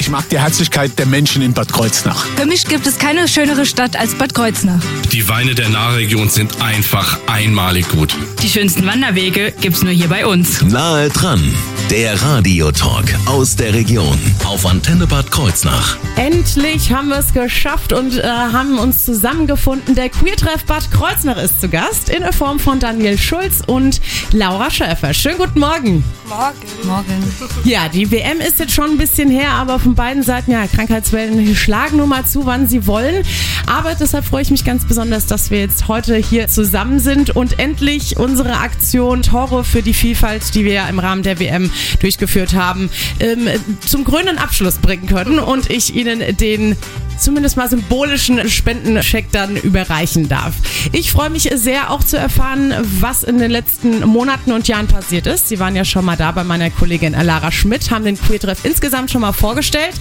Ich mag die Herzlichkeit der Menschen in Bad Kreuznach. Für mich gibt es keine schönere Stadt als Bad Kreuznach. Die Weine der Nahregion sind einfach einmalig gut. Die schönsten Wanderwege gibt's nur hier bei uns. Nahe dran, der Radiotalk aus der Region auf Antenne Bad Kreuznach. Endlich haben wir es geschafft und äh, haben uns zusammengefunden. Der Queertreff Bad Kreuznach ist zu Gast in der Form von Daniel Schulz und Laura Schäfer. Schönen guten Morgen. Morgen. Morgen. Ja, die WM ist jetzt schon ein bisschen her, aber von beiden Seiten, ja, Krankheitswellen schlagen nur mal zu, wann sie wollen. Aber deshalb freue ich mich ganz besonders, dass wir jetzt heute hier zusammen sind und endlich unsere Aktion Tore für die Vielfalt, die wir ja im Rahmen der WM durchgeführt haben, ähm, zum grünen Abschluss bringen können und ich Ihnen den zumindest mal symbolischen Spendencheck dann überreichen darf. Ich freue mich sehr auch zu erfahren, was in den letzten Monaten und Jahren passiert ist. Sie waren ja schon mal da bei meiner Kollegin Lara Schmidt, haben den Queertreff insgesamt schon mal vorgestellt,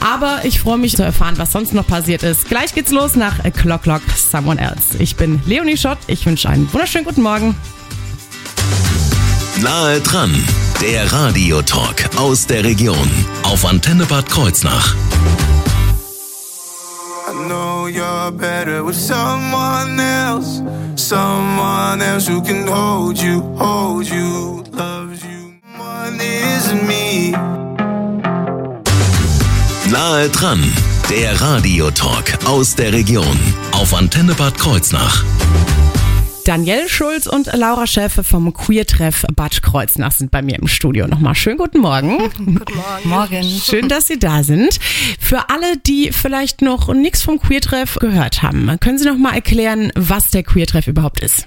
aber ich freue mich zu erfahren, was sonst noch passiert ist. Gleich geht's los nach Clock Clock Someone Else. Ich bin Leonie Schott, ich wünsche einen wunderschönen guten Morgen. Nahe dran, der Radiotalk aus der Region auf Antenne Bad Kreuznach. I know you're better with someone else. Someone else who can hold you, hold you, loves you. One is me. Nahe dran, der Radiotalk aus der Region auf Antenne Bad Kreuznach. Daniel Schulz und Laura Schäfe vom Queer-Treff Bad Kreuznach sind bei mir im Studio. Nochmal schönen guten Morgen. Guten Morgen. Morgen. Schön, dass Sie da sind. Für alle, die vielleicht noch nichts vom Queer-Treff gehört haben, können Sie noch mal erklären, was der Queer-Treff überhaupt ist?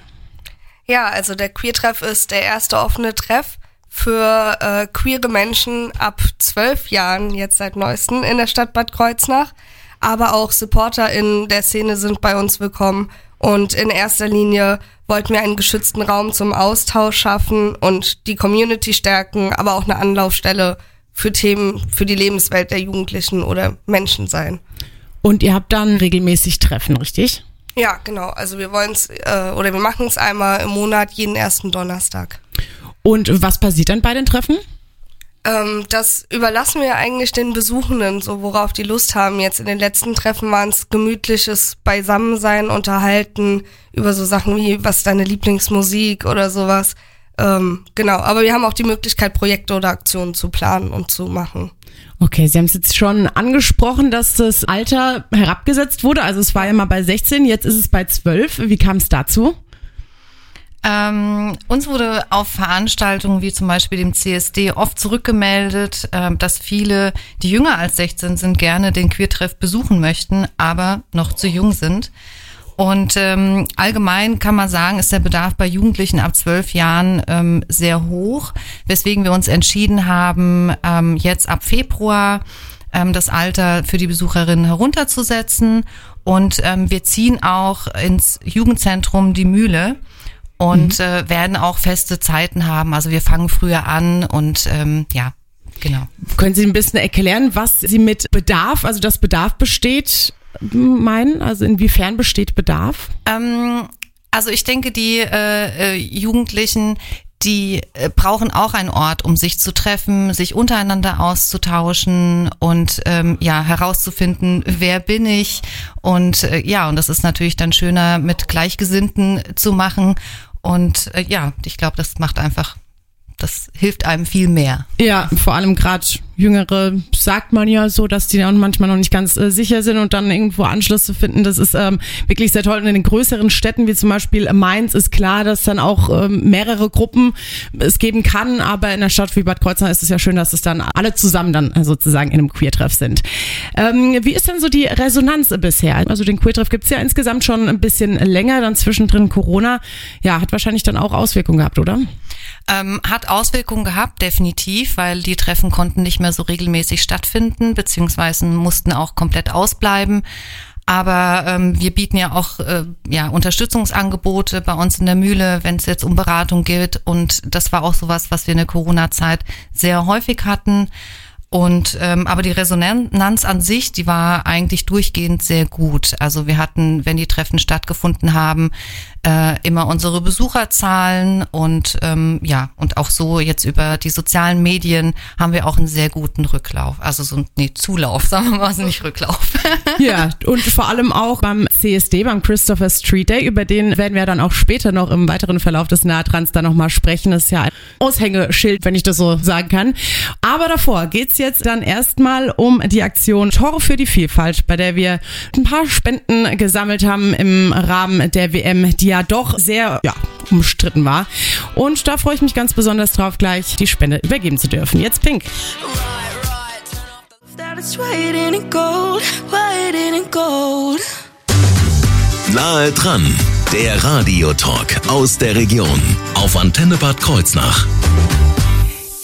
Ja, also der Queer-Treff ist der erste offene Treff für äh, queere Menschen ab zwölf Jahren, jetzt seit neuestem, in der Stadt Bad Kreuznach. Aber auch Supporter in der Szene sind bei uns willkommen. Und in erster Linie wollten wir einen geschützten Raum zum Austausch schaffen und die Community stärken, aber auch eine Anlaufstelle für Themen für die Lebenswelt der Jugendlichen oder Menschen sein. Und ihr habt dann regelmäßig Treffen, richtig? Ja, genau. Also wir wollen es äh, oder wir machen es einmal im Monat, jeden ersten Donnerstag. Und was passiert dann bei den Treffen? Ähm, das überlassen wir eigentlich den Besuchenden, so worauf die Lust haben. Jetzt in den letzten Treffen waren es gemütliches Beisammensein, unterhalten über so Sachen wie, was ist deine Lieblingsmusik oder sowas. Ähm, genau, aber wir haben auch die Möglichkeit, Projekte oder Aktionen zu planen und zu machen. Okay, Sie haben es jetzt schon angesprochen, dass das Alter herabgesetzt wurde. Also es war ja mal bei 16, jetzt ist es bei 12. Wie kam es dazu? Ähm, uns wurde auf Veranstaltungen wie zum Beispiel dem CSD oft zurückgemeldet, ähm, dass viele, die jünger als 16 sind, gerne den Queertreff besuchen möchten, aber noch zu jung sind. Und ähm, allgemein kann man sagen, ist der Bedarf bei Jugendlichen ab zwölf Jahren ähm, sehr hoch, weswegen wir uns entschieden haben, ähm, jetzt ab Februar ähm, das Alter für die Besucherinnen herunterzusetzen. Und ähm, wir ziehen auch ins Jugendzentrum die Mühle und äh, werden auch feste Zeiten haben. Also wir fangen früher an und ähm, ja, genau. Können Sie ein bisschen erklären, was Sie mit Bedarf, also dass Bedarf besteht, meinen? Also inwiefern besteht Bedarf? Ähm, also ich denke, die äh, äh, Jugendlichen, die äh, brauchen auch einen Ort, um sich zu treffen, sich untereinander auszutauschen und ähm, ja herauszufinden, wer bin ich und äh, ja und das ist natürlich dann schöner mit Gleichgesinnten zu machen und äh, ja, ich glaube, das macht einfach, das hilft einem viel mehr. Ja, vor allem gerade Jüngere sagt man ja so, dass die dann manchmal noch nicht ganz äh, sicher sind und dann irgendwo Anschluss zu finden. Das ist ähm, wirklich sehr toll. Und in den größeren Städten wie zum Beispiel Mainz ist klar, dass dann auch ähm, mehrere Gruppen es geben kann. Aber in einer Stadt wie Bad Kreuznach ist es ja schön, dass es dann alle zusammen dann sozusagen in einem Queertreff sind. Ähm, wie ist denn so die Resonanz bisher? Also den Queertreff gibt's ja insgesamt schon ein bisschen länger, dann zwischendrin Corona. Ja, hat wahrscheinlich dann auch Auswirkungen gehabt, oder? Ähm, hat Auswirkungen gehabt, definitiv, weil die Treffen konnten nicht mehr so regelmäßig stattfinden, beziehungsweise mussten auch komplett ausbleiben. Aber ähm, wir bieten ja auch äh, ja, Unterstützungsangebote bei uns in der Mühle, wenn es jetzt um Beratung geht. Und das war auch sowas, was wir in der Corona-Zeit sehr häufig hatten. Und ähm, aber die Resonanz an sich, die war eigentlich durchgehend sehr gut. Also wir hatten, wenn die Treffen stattgefunden haben, äh, immer unsere Besucherzahlen und ähm, ja, und auch so jetzt über die sozialen Medien haben wir auch einen sehr guten Rücklauf. Also so nee, Zulauf, sagen wir mal, also nicht Rücklauf. Ja, und vor allem auch beim CSD, beim Christopher Street Day, über den werden wir dann auch später noch im weiteren Verlauf des Nahtrans dann nochmal sprechen. Das ist ja ein Aushängeschild, wenn ich das so sagen kann. Aber davor geht's jetzt dann erstmal um die Aktion Tore für die Vielfalt, bei der wir ein paar Spenden gesammelt haben im Rahmen der WM, die ja doch sehr ja, umstritten war. Und da freue ich mich ganz besonders drauf, gleich die Spende übergeben zu dürfen. Jetzt Pink. Nahe dran, der Radiotalk aus der Region auf Antenne Bad Kreuznach.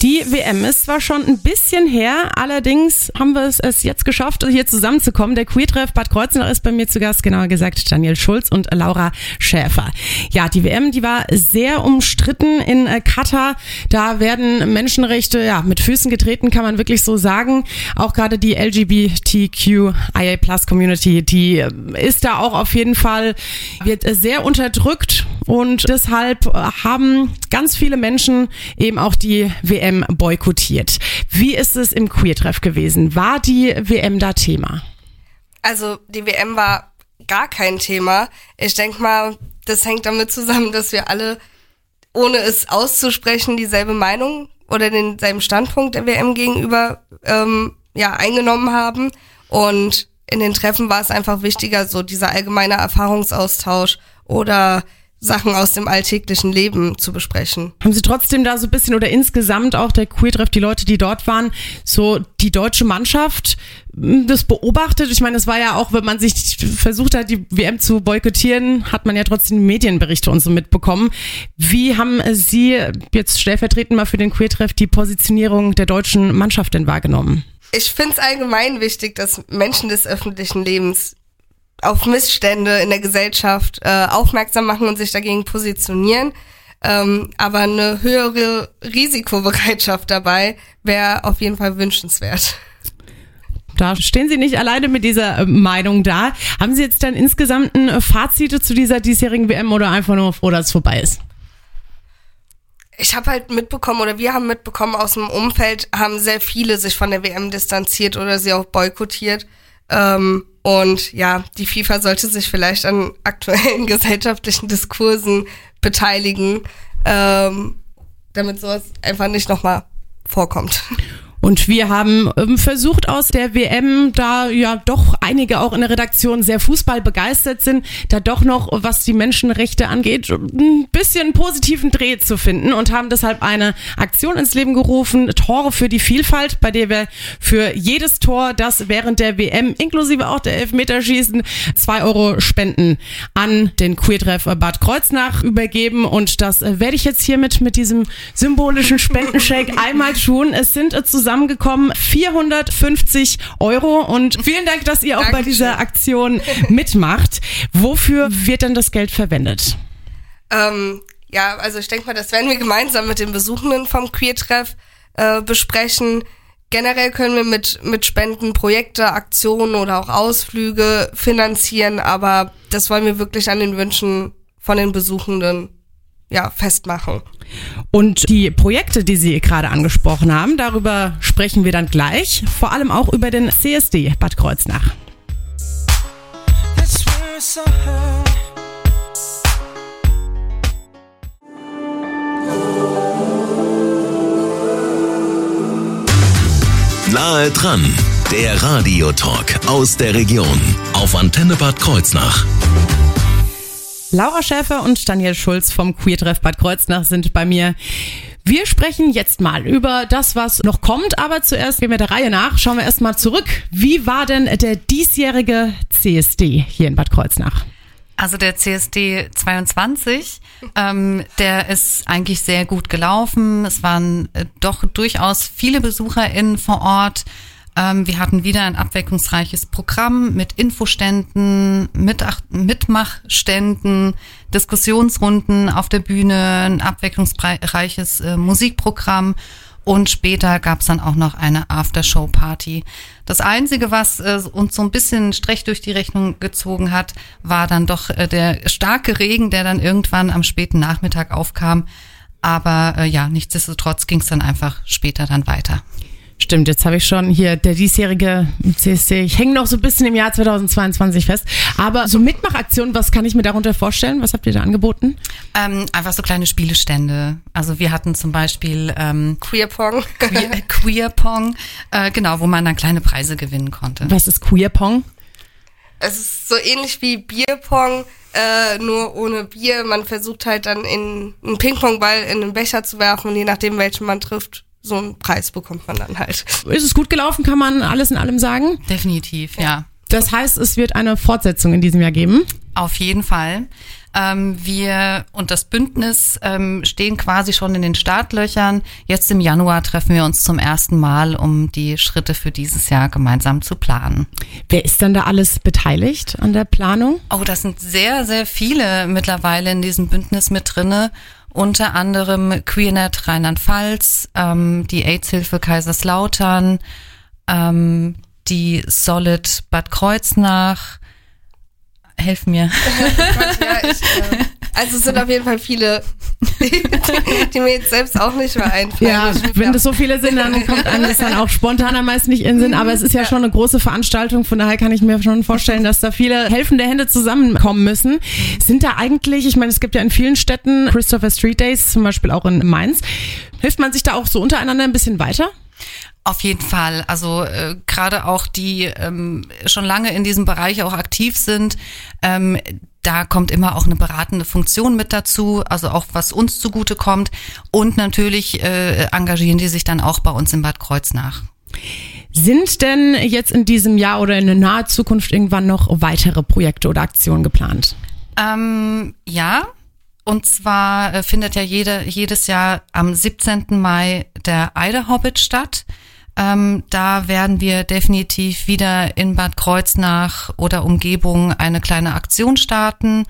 Die WM ist zwar schon ein bisschen her, allerdings haben wir es, es jetzt geschafft, hier zusammenzukommen. Der Queertreff Bad Kreuznach ist bei mir zu Gast, genauer gesagt Daniel Schulz und Laura Schäfer. Ja, die WM, die war sehr umstritten in äh, Katar. Da werden Menschenrechte ja mit Füßen getreten, kann man wirklich so sagen. Auch gerade die LGBTQIA Plus Community, die äh, ist da auch auf jeden Fall, wird äh, sehr unterdrückt und deshalb haben ganz viele Menschen eben auch die WM boykottiert. Wie ist es im Queertreff gewesen? War die WM da Thema? Also die WM war gar kein Thema. Ich denke mal, das hängt damit zusammen, dass wir alle, ohne es auszusprechen, dieselbe Meinung oder denselben Standpunkt der WM gegenüber ähm, ja, eingenommen haben. Und in den Treffen war es einfach wichtiger, so dieser allgemeine Erfahrungsaustausch oder Sachen aus dem alltäglichen Leben zu besprechen. Haben Sie trotzdem da so ein bisschen oder insgesamt auch der Queertreff, die Leute, die dort waren, so die deutsche Mannschaft m, das beobachtet? Ich meine, es war ja auch, wenn man sich versucht hat, die WM zu boykottieren, hat man ja trotzdem Medienberichte und so mitbekommen. Wie haben Sie jetzt stellvertretend mal für den Queertreff die Positionierung der deutschen Mannschaft denn wahrgenommen? Ich finde es allgemein wichtig, dass Menschen des öffentlichen Lebens auf Missstände in der Gesellschaft äh, aufmerksam machen und sich dagegen positionieren. Ähm, aber eine höhere Risikobereitschaft dabei wäre auf jeden Fall wünschenswert. Da stehen Sie nicht alleine mit dieser äh, Meinung da. Haben Sie jetzt dann insgesamt ein äh, Fazit zu dieser diesjährigen WM oder einfach nur froh, dass es vorbei ist? Ich habe halt mitbekommen oder wir haben mitbekommen aus dem Umfeld haben sehr viele sich von der WM distanziert oder sie auch boykottiert. Ähm, und ja, die FIFA sollte sich vielleicht an aktuellen gesellschaftlichen Diskursen beteiligen, ähm, damit sowas einfach nicht nochmal vorkommt. Und wir haben ähm, versucht aus der WM, da ja doch einige auch in der Redaktion sehr Fußball begeistert sind, da doch noch, was die Menschenrechte angeht, ein bisschen positiven Dreh zu finden und haben deshalb eine Aktion ins Leben gerufen, Tore für die Vielfalt, bei der wir für jedes Tor, das während der WM inklusive auch der Elfmeterschießen zwei Euro spenden an den Queertreff Bad Kreuznach übergeben und das äh, werde ich jetzt hiermit mit diesem symbolischen Spendenshake einmal tun. Es sind äh, zusammengekommen 450 Euro und vielen Dank, dass ihr auch bei Dankeschön. dieser Aktion mitmacht. Wofür wird denn das Geld verwendet? Ähm, ja, also ich denke mal, das werden wir gemeinsam mit den Besuchenden vom Queertreff äh, besprechen. Generell können wir mit, mit Spenden Projekte, Aktionen oder auch Ausflüge finanzieren, aber das wollen wir wirklich an den Wünschen von den Besuchenden ja, festmachen. Und die Projekte, die Sie gerade angesprochen haben, darüber sprechen wir dann gleich. Vor allem auch über den CSD Bad Kreuznach. Nahe dran, der Radiotalk aus der Region auf Antenne Bad Kreuznach. Laura Schäfer und Daniel Schulz vom Queertreff Bad Kreuznach sind bei mir. Wir sprechen jetzt mal über das, was noch kommt, aber zuerst gehen wir der Reihe nach. Schauen wir erstmal zurück. Wie war denn der diesjährige CSD hier in Bad Kreuznach? Also der CSD 22, ähm, der ist eigentlich sehr gut gelaufen. Es waren äh, doch durchaus viele BesucherInnen vor Ort. Ähm, wir hatten wieder ein abwechslungsreiches Programm mit Infoständen, mit Mitmachständen, Diskussionsrunden auf der Bühne, ein abwechslungsreiches äh, Musikprogramm. Und später gab es dann auch noch eine Aftershow-Party. Das Einzige, was äh, uns so ein bisschen Strech durch die Rechnung gezogen hat, war dann doch äh, der starke Regen, der dann irgendwann am späten Nachmittag aufkam. Aber äh, ja, nichtsdestotrotz ging es dann einfach später dann weiter. Stimmt, jetzt habe ich schon hier der diesjährige CSC. Ich hänge noch so ein bisschen im Jahr 2022 fest. Aber so Mitmachaktionen, was kann ich mir darunter vorstellen? Was habt ihr da angeboten? Ähm, einfach so kleine Spielestände. Also wir hatten zum Beispiel ähm, Queer Pong. Queer, Queer Pong, äh, genau, wo man dann kleine Preise gewinnen konnte. Was ist Queer Pong? Es ist so ähnlich wie Bierpong, äh, nur ohne Bier. Man versucht halt dann in einen Pingpongball in einen Becher zu werfen und je nachdem, welchen man trifft, so einen Preis bekommt man dann halt. Ist es gut gelaufen, kann man alles in allem sagen? Definitiv, ja. Das heißt, es wird eine Fortsetzung in diesem Jahr geben. Auf jeden Fall. Ähm, wir und das Bündnis ähm, stehen quasi schon in den Startlöchern. Jetzt im Januar treffen wir uns zum ersten Mal, um die Schritte für dieses Jahr gemeinsam zu planen. Wer ist dann da alles beteiligt an der Planung? Oh, das sind sehr, sehr viele mittlerweile in diesem Bündnis mit drinne. Unter anderem QueerNet Rheinland-Pfalz, ähm, die AIDS-Hilfe Kaiserslautern, ähm, die Solid Bad Kreuznach. Helf mir. Ja, ich, äh, also es sind auf jeden Fall viele, die, die mir jetzt selbst auch nicht mehr einfallen. Ja, Ich- wenn das so viele sind, dann kommt einem das dann auch spontan am meisten nicht in den Sinn. Aber es ist ja schon eine große Veranstaltung, von daher kann ich mir schon vorstellen, dass da viele helfende Hände zusammenkommen müssen. Sind da eigentlich, ich meine, es gibt ja in vielen Städten Christopher Street Days, zum Beispiel auch in Mainz. Hilft man sich da auch so untereinander ein bisschen weiter? Auf jeden Fall. Also äh, gerade auch die ähm, schon lange in diesem Bereich auch aktiv sind, ähm, da kommt immer auch eine beratende Funktion mit dazu, also auch was uns zugute kommt. Und natürlich äh, engagieren die sich dann auch bei uns in Bad Kreuznach. Sind denn jetzt in diesem Jahr oder in der naher Zukunft irgendwann noch weitere Projekte oder Aktionen geplant? Ähm, ja, und zwar äh, findet ja jede, jedes Jahr am 17. Mai der Eiderhobbit statt. Ähm, da werden wir definitiv wieder in Bad Kreuznach oder Umgebung eine kleine Aktion starten.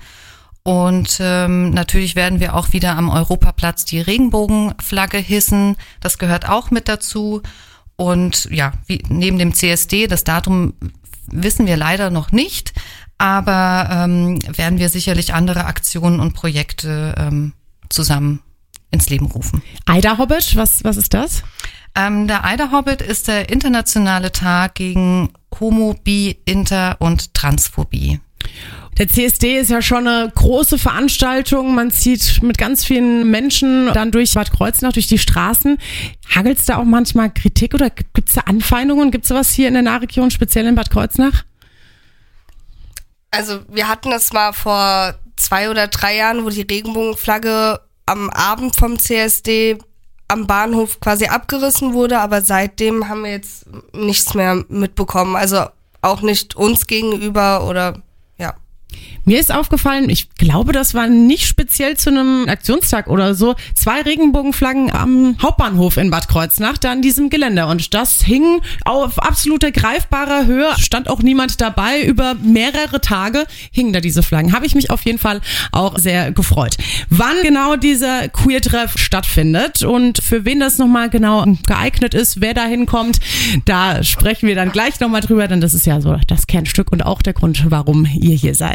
Und ähm, natürlich werden wir auch wieder am Europaplatz die Regenbogenflagge hissen. Das gehört auch mit dazu. Und ja, wie, neben dem CSD, das Datum wissen wir leider noch nicht, aber ähm, werden wir sicherlich andere Aktionen und Projekte ähm, zusammen ins Leben rufen. Ida Hobbit, was, was ist das? Ähm, der Eider Hobbit ist der internationale Tag gegen Homo, Bi, Inter und Transphobie. Der CSD ist ja schon eine große Veranstaltung. Man zieht mit ganz vielen Menschen dann durch Bad Kreuznach, durch die Straßen. Hagelt es da auch manchmal Kritik oder gibt es da Anfeindungen? Gibt es sowas hier in der Nahregion, speziell in Bad Kreuznach? Also wir hatten das mal vor zwei oder drei Jahren, wo die Regenbogenflagge am Abend vom CSD am Bahnhof quasi abgerissen wurde, aber seitdem haben wir jetzt nichts mehr mitbekommen. Also auch nicht uns gegenüber oder. Mir ist aufgefallen, ich glaube, das war nicht speziell zu einem Aktionstag oder so, zwei Regenbogenflaggen am Hauptbahnhof in Bad Kreuznach, da an diesem Geländer. Und das hing auf absolute greifbarer Höhe, stand auch niemand dabei. Über mehrere Tage hingen da diese Flaggen. Habe ich mich auf jeden Fall auch sehr gefreut. Wann genau dieser Queer-Treff stattfindet und für wen das nochmal genau geeignet ist, wer da hinkommt, da sprechen wir dann gleich nochmal drüber, denn das ist ja so das Kernstück und auch der Grund, warum ihr hier seid.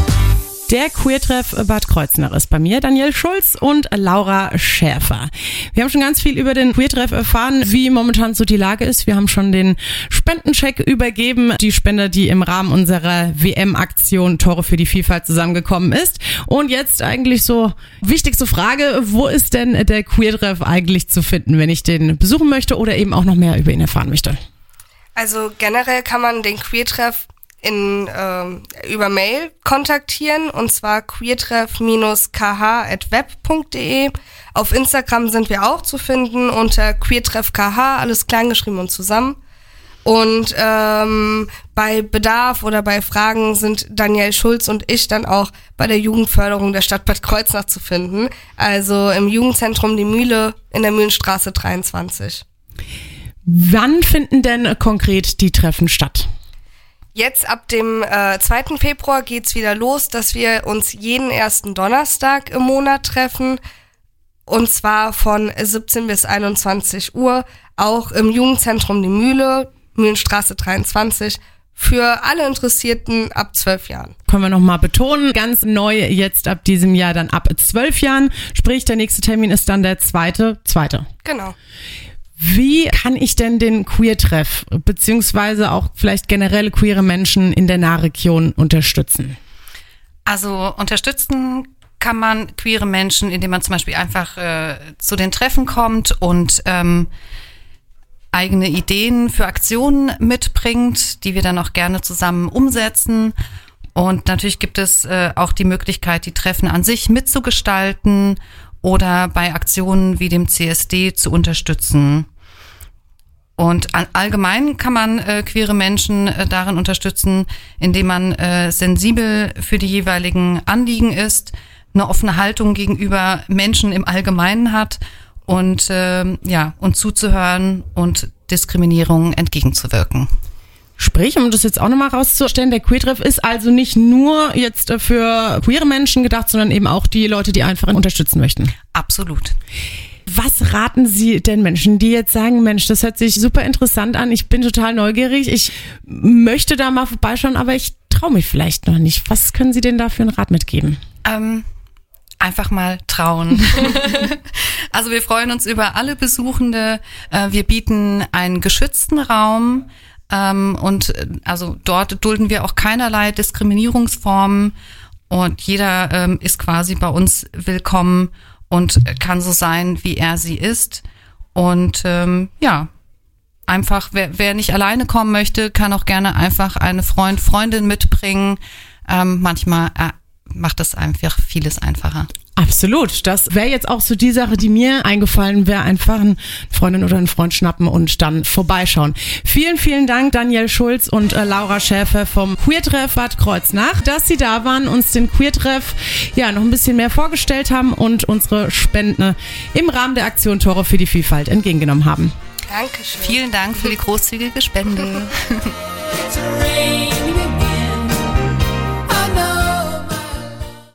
Der Queertreff Bad Kreuznach ist bei mir Daniel Schulz und Laura Schäfer. Wir haben schon ganz viel über den Queertreff erfahren, wie momentan so die Lage ist. Wir haben schon den Spendencheck übergeben, die Spende, die im Rahmen unserer WM-Aktion Tore für die Vielfalt zusammengekommen ist. Und jetzt eigentlich so wichtigste Frage, wo ist denn der Queertreff eigentlich zu finden, wenn ich den besuchen möchte oder eben auch noch mehr über ihn erfahren möchte? Also generell kann man den Queertreff in, ähm, über Mail kontaktieren und zwar queertreff-kh.web.de. Auf Instagram sind wir auch zu finden unter queertreffkh, alles kleingeschrieben und zusammen. Und ähm, bei Bedarf oder bei Fragen sind Daniel Schulz und ich dann auch bei der Jugendförderung der Stadt Bad Kreuznach zu finden. Also im Jugendzentrum Die Mühle in der Mühlenstraße 23. Wann finden denn konkret die Treffen statt? Jetzt ab dem äh, 2. Februar geht's wieder los, dass wir uns jeden ersten Donnerstag im Monat treffen. Und zwar von 17 bis 21 Uhr, auch im Jugendzentrum Die Mühle, Mühlenstraße 23, für alle Interessierten ab 12 Jahren. Können wir nochmal betonen, ganz neu jetzt ab diesem Jahr dann ab 12 Jahren. Sprich, der nächste Termin ist dann der zweite, zweite. Genau. Wie kann ich denn den Queer-Treff beziehungsweise auch vielleicht generell queere Menschen in der Nahregion unterstützen? Also unterstützen kann man queere Menschen, indem man zum Beispiel einfach äh, zu den Treffen kommt und ähm, eigene Ideen für Aktionen mitbringt, die wir dann auch gerne zusammen umsetzen. Und natürlich gibt es äh, auch die Möglichkeit, die Treffen an sich mitzugestalten oder bei Aktionen wie dem CSD zu unterstützen. Und an, allgemein kann man äh, queere Menschen äh, darin unterstützen, indem man äh, sensibel für die jeweiligen Anliegen ist, eine offene Haltung gegenüber Menschen im Allgemeinen hat und äh, ja und zuzuhören und Diskriminierung entgegenzuwirken. Sprich, um das jetzt auch nochmal rauszustellen, der Queertreff ist also nicht nur jetzt für queere Menschen gedacht, sondern eben auch die Leute, die einfach unterstützen möchten. Absolut. Was raten Sie denn Menschen, die jetzt sagen, Mensch, das hört sich super interessant an, ich bin total neugierig, ich möchte da mal vorbeischauen, aber ich traue mich vielleicht noch nicht. Was können Sie denn da für einen Rat mitgeben? Ähm, einfach mal trauen. also wir freuen uns über alle Besuchende. Äh, Wir bieten einen geschützten Raum. Ähm, und äh, also dort dulden wir auch keinerlei Diskriminierungsformen und jeder ähm, ist quasi bei uns willkommen und kann so sein, wie er sie ist. Und ähm, ja, einfach, wer, wer nicht alleine kommen möchte, kann auch gerne einfach eine Freund, Freundin mitbringen. Ähm, manchmal äh, macht das einfach vieles einfacher. Absolut. Das wäre jetzt auch so die Sache, die mir eingefallen wäre, einfach eine Freundin oder einen Freund schnappen und dann vorbeischauen. Vielen, vielen Dank, Daniel Schulz und äh, Laura Schäfer vom Queertreff Bad Kreuznach, dass Sie da waren, uns den Queertreff ja noch ein bisschen mehr vorgestellt haben und unsere Spenden im Rahmen der Aktion Tore für die Vielfalt entgegengenommen haben. Dankeschön. Vielen Dank für die großzügige Spende.